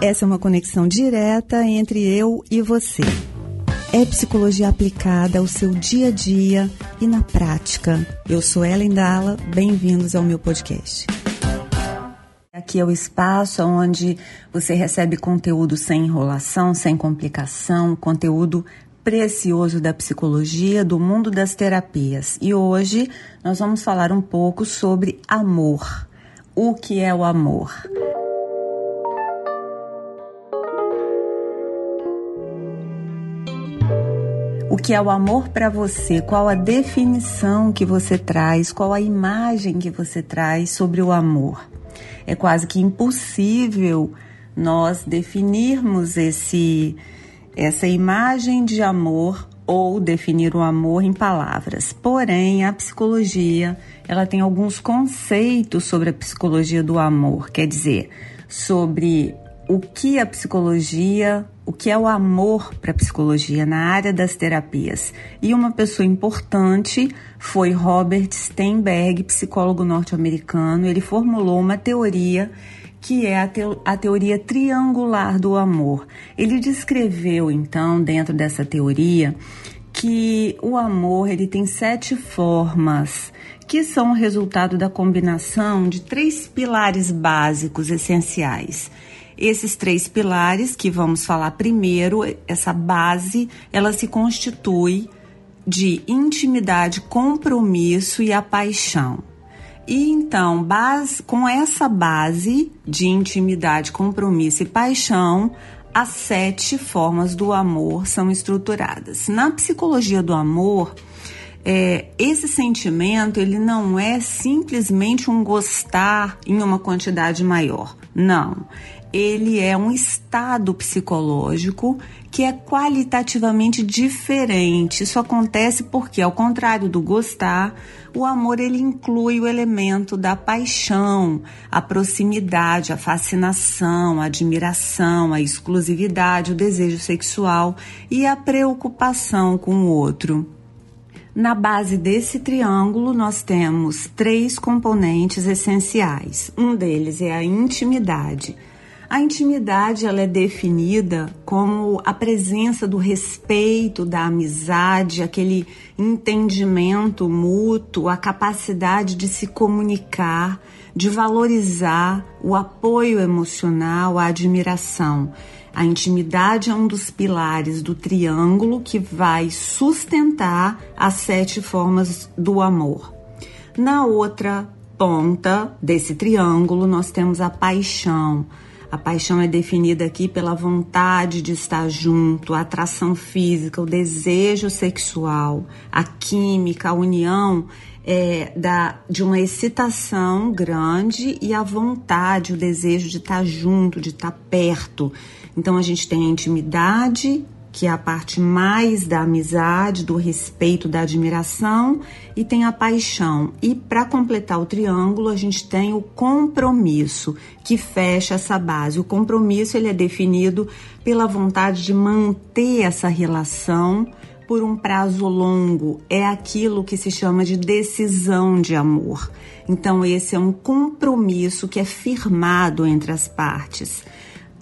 Essa é uma conexão direta entre eu e você. É psicologia aplicada ao seu dia a dia e na prática. Eu sou Ellen Dalla, bem-vindos ao meu podcast. Aqui é o espaço onde você recebe conteúdo sem enrolação, sem complicação, conteúdo precioso da psicologia, do mundo das terapias. E hoje nós vamos falar um pouco sobre amor. O que é o amor? O que é o amor para você? Qual a definição que você traz? Qual a imagem que você traz sobre o amor? É quase que impossível nós definirmos esse essa imagem de amor ou definir o amor em palavras. Porém, a psicologia, ela tem alguns conceitos sobre a psicologia do amor, quer dizer, sobre o que a psicologia, o que é o amor para a psicologia na área das terapias. E uma pessoa importante foi Robert Steinberg, psicólogo norte-americano. Ele formulou uma teoria que é a, te a teoria triangular do amor. Ele descreveu, então, dentro dessa teoria, que o amor ele tem sete formas que são o resultado da combinação de três pilares básicos essenciais. Esses três pilares que vamos falar primeiro, essa base, ela se constitui de intimidade, compromisso e a paixão. E então, base, com essa base de intimidade, compromisso e paixão, as sete formas do amor são estruturadas. Na psicologia do amor, é, esse sentimento ele não é simplesmente um gostar em uma quantidade maior. Não ele é um estado psicológico que é qualitativamente diferente. Isso acontece porque, ao contrário do gostar, o amor ele inclui o elemento da paixão, a proximidade, a fascinação, a admiração, a exclusividade, o desejo sexual e a preocupação com o outro. Na base desse triângulo, nós temos três componentes essenciais. Um deles é a intimidade a intimidade ela é definida como a presença do respeito, da amizade, aquele entendimento mútuo, a capacidade de se comunicar, de valorizar o apoio emocional, a admiração. A intimidade é um dos pilares do triângulo que vai sustentar as sete formas do amor. Na outra ponta desse triângulo, nós temos a paixão a paixão é definida aqui pela vontade de estar junto, a atração física, o desejo sexual, a química, a união é, da, de uma excitação grande e a vontade, o desejo de estar junto, de estar perto. Então a gente tem a intimidade, que é a parte mais da amizade, do respeito, da admiração, e tem a paixão. E para completar o triângulo, a gente tem o compromisso, que fecha essa base. O compromisso ele é definido pela vontade de manter essa relação por um prazo longo. É aquilo que se chama de decisão de amor. Então, esse é um compromisso que é firmado entre as partes.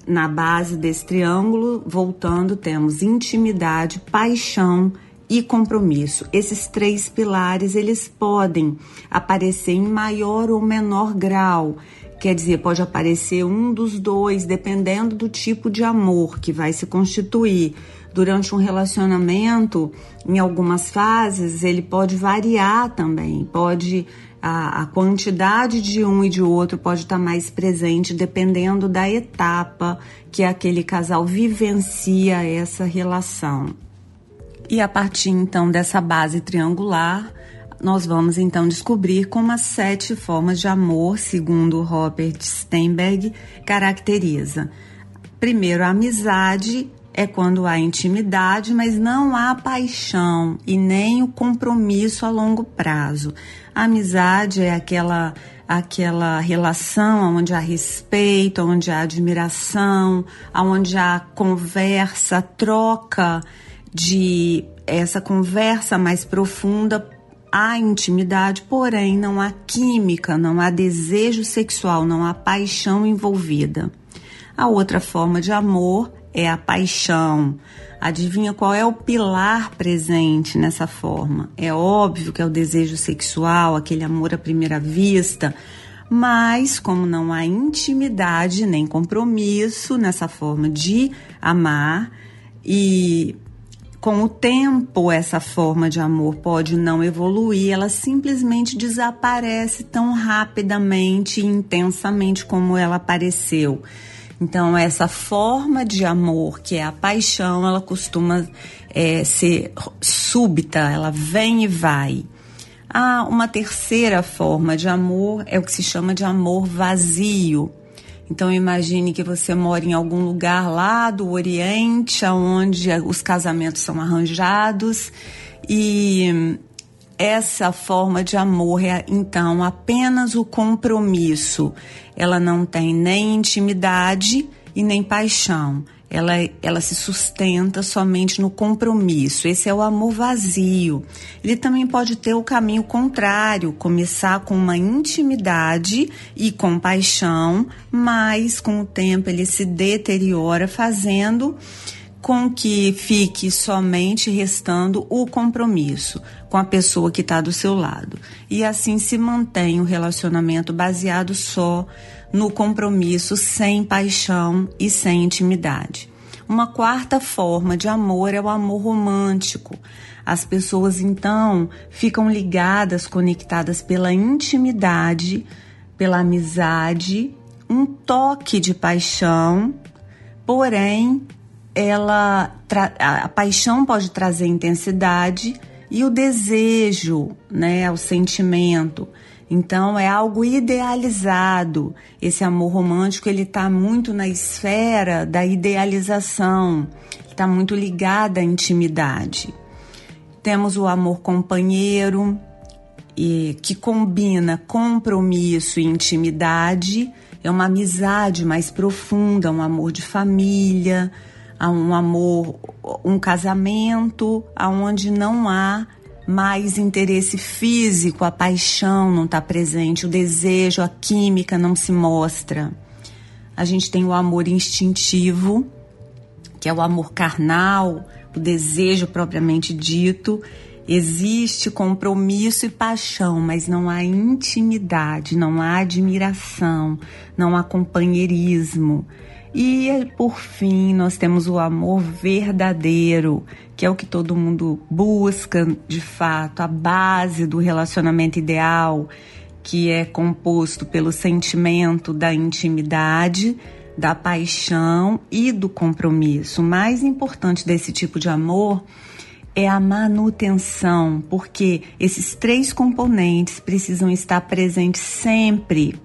Na base desse triângulo, voltando, temos intimidade, paixão e compromisso. Esses três pilares, eles podem aparecer em maior ou menor grau. Quer dizer, pode aparecer um dos dois, dependendo do tipo de amor que vai se constituir. Durante um relacionamento, em algumas fases, ele pode variar também, pode a, a quantidade de um e de outro pode estar mais presente dependendo da etapa que aquele casal vivencia essa relação. E a partir então dessa base triangular, nós vamos então descobrir como as sete formas de amor, segundo Robert Steinberg, caracteriza. Primeiro, a amizade, é quando há intimidade, mas não há paixão e nem o compromisso a longo prazo. A amizade é aquela aquela relação onde há respeito, onde há admiração, onde há conversa, troca de essa conversa mais profunda há intimidade, porém não há química, não há desejo sexual, não há paixão envolvida. A outra forma de amor é a paixão. Adivinha qual é o pilar presente nessa forma? É óbvio que é o desejo sexual, aquele amor à primeira vista, mas como não há intimidade nem compromisso nessa forma de amar e com o tempo essa forma de amor pode não evoluir, ela simplesmente desaparece tão rapidamente e intensamente como ela apareceu. Então, essa forma de amor, que é a paixão, ela costuma é, ser súbita, ela vem e vai. Ah, uma terceira forma de amor é o que se chama de amor vazio. Então imagine que você mora em algum lugar lá do Oriente, onde os casamentos são arranjados e essa forma de amor é então apenas o compromisso. Ela não tem nem intimidade e nem paixão. Ela, ela se sustenta somente no compromisso. Esse é o amor vazio. Ele também pode ter o caminho contrário, começar com uma intimidade e compaixão, mas com o tempo ele se deteriora, fazendo com que fique somente restando o compromisso com a pessoa que está do seu lado. E assim se mantém o relacionamento baseado só no compromisso, sem paixão e sem intimidade. Uma quarta forma de amor é o amor romântico. As pessoas então ficam ligadas, conectadas pela intimidade, pela amizade, um toque de paixão, porém ela a paixão pode trazer intensidade e o desejo, né, o sentimento. Então é algo idealizado. Esse amor romântico ele está muito na esfera da idealização, está muito ligado à intimidade. Temos o amor companheiro e que combina compromisso e intimidade. É uma amizade mais profunda, um amor de família, a um amor, um casamento aonde não há mais interesse físico, a paixão não está presente, o desejo, a química não se mostra. A gente tem o amor instintivo, que é o amor carnal, o desejo propriamente dito. Existe compromisso e paixão, mas não há intimidade, não há admiração, não há companheirismo. E por fim, nós temos o amor verdadeiro, que é o que todo mundo busca de fato, a base do relacionamento ideal, que é composto pelo sentimento da intimidade, da paixão e do compromisso. O mais importante desse tipo de amor é a manutenção, porque esses três componentes precisam estar presentes sempre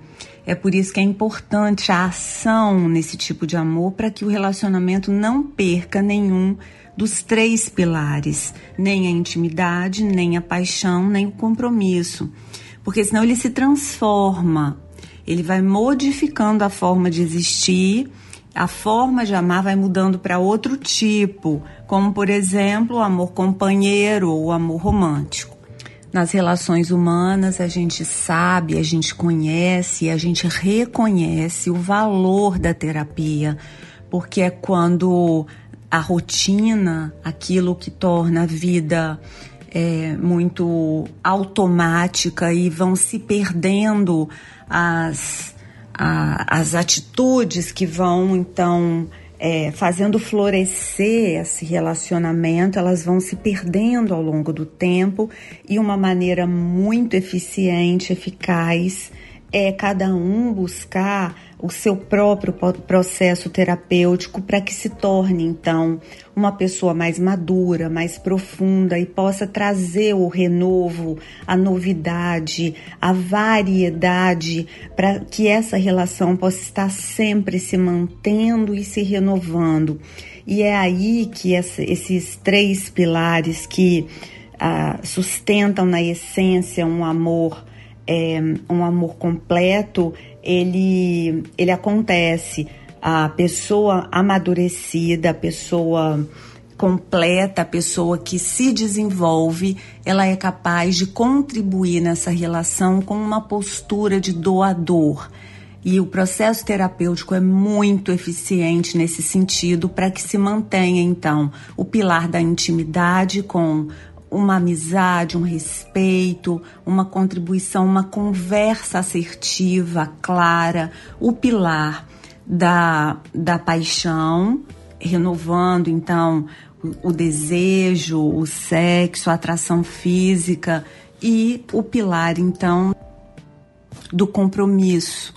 é por isso que é importante a ação nesse tipo de amor para que o relacionamento não perca nenhum dos três pilares, nem a intimidade, nem a paixão, nem o compromisso. Porque senão ele se transforma, ele vai modificando a forma de existir, a forma de amar vai mudando para outro tipo, como por exemplo o amor companheiro ou o amor romântico. Nas relações humanas, a gente sabe, a gente conhece, a gente reconhece o valor da terapia, porque é quando a rotina, aquilo que torna a vida é, muito automática e vão se perdendo as, a, as atitudes que vão então é, fazendo florescer esse relacionamento, elas vão se perdendo ao longo do tempo e uma maneira muito eficiente, eficaz, é cada um buscar o seu próprio processo terapêutico para que se torne então uma pessoa mais madura, mais profunda e possa trazer o renovo, a novidade, a variedade para que essa relação possa estar sempre se mantendo e se renovando. E é aí que esses três pilares que ah, sustentam na essência um amor é, um amor completo, ele, ele acontece. A pessoa amadurecida, a pessoa completa, a pessoa que se desenvolve, ela é capaz de contribuir nessa relação com uma postura de doador. E o processo terapêutico é muito eficiente nesse sentido para que se mantenha, então, o pilar da intimidade com uma amizade, um respeito, uma contribuição, uma conversa assertiva, clara, o pilar da, da paixão, renovando então o, o desejo, o sexo, a atração física e o pilar então do compromisso.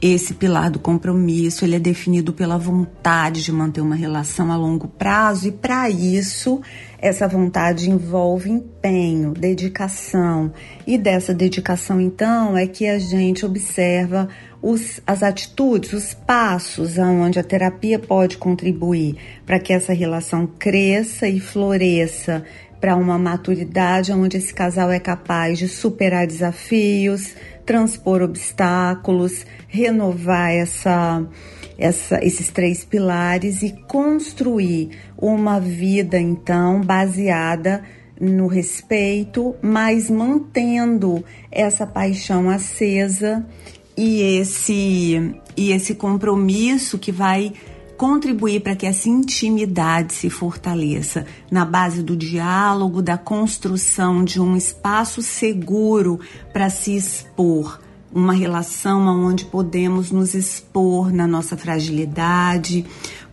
Esse pilar do compromisso, ele é definido pela vontade de manter uma relação a longo prazo e para isso essa vontade envolve empenho, dedicação. E dessa dedicação então é que a gente observa os, as atitudes, os passos aonde a terapia pode contribuir para que essa relação cresça e floresça para uma maturidade onde esse casal é capaz de superar desafios, transpor obstáculos, renovar essa, essa, esses três pilares e construir uma vida então baseada no respeito, mas mantendo essa paixão acesa e esse e esse compromisso que vai contribuir para que essa intimidade se fortaleça na base do diálogo, da construção de um espaço seguro para se expor, uma relação onde podemos nos expor na nossa fragilidade,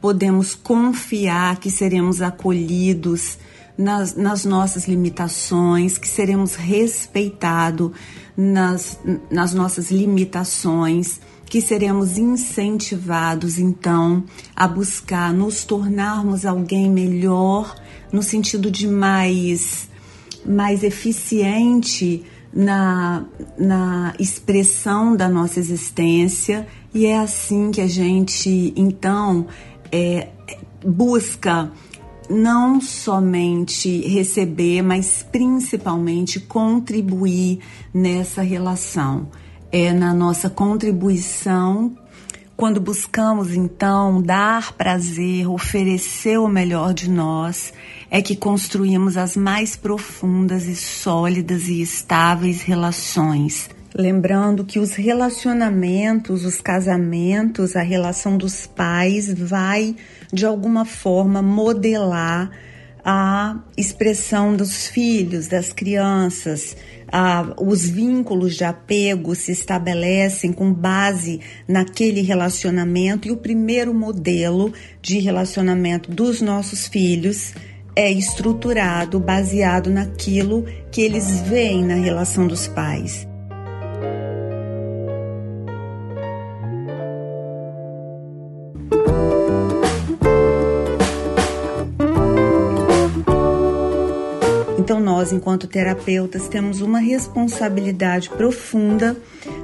podemos confiar que seremos acolhidos nas, nas nossas limitações, que seremos respeitados nas, nas nossas limitações que seremos incentivados então a buscar nos tornarmos alguém melhor no sentido de mais mais eficiente na, na expressão da nossa existência e é assim que a gente então é, busca não somente receber, mas principalmente contribuir nessa relação. É na nossa contribuição quando buscamos então dar prazer, oferecer o melhor de nós, é que construímos as mais profundas e sólidas e estáveis relações. Lembrando que os relacionamentos, os casamentos, a relação dos pais vai de alguma forma modelar a expressão dos filhos, das crianças, ah, os vínculos de apego se estabelecem com base naquele relacionamento e o primeiro modelo de relacionamento dos nossos filhos é estruturado baseado naquilo que eles veem na relação dos pais. Então, nós, enquanto terapeutas, temos uma responsabilidade profunda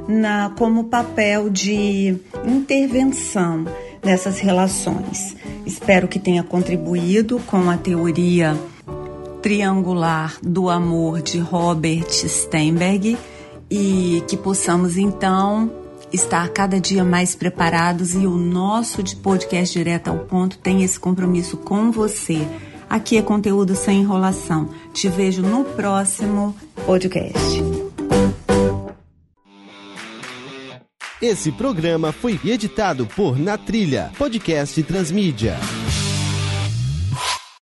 na, como papel de intervenção nessas relações. Espero que tenha contribuído com a teoria triangular do amor de Robert Steinberg e que possamos então estar cada dia mais preparados e o nosso podcast direto ao ponto tem esse compromisso com você Aqui é conteúdo sem enrolação. Te vejo no próximo podcast. Esse programa foi editado por Na Trilha, podcast Transmídia.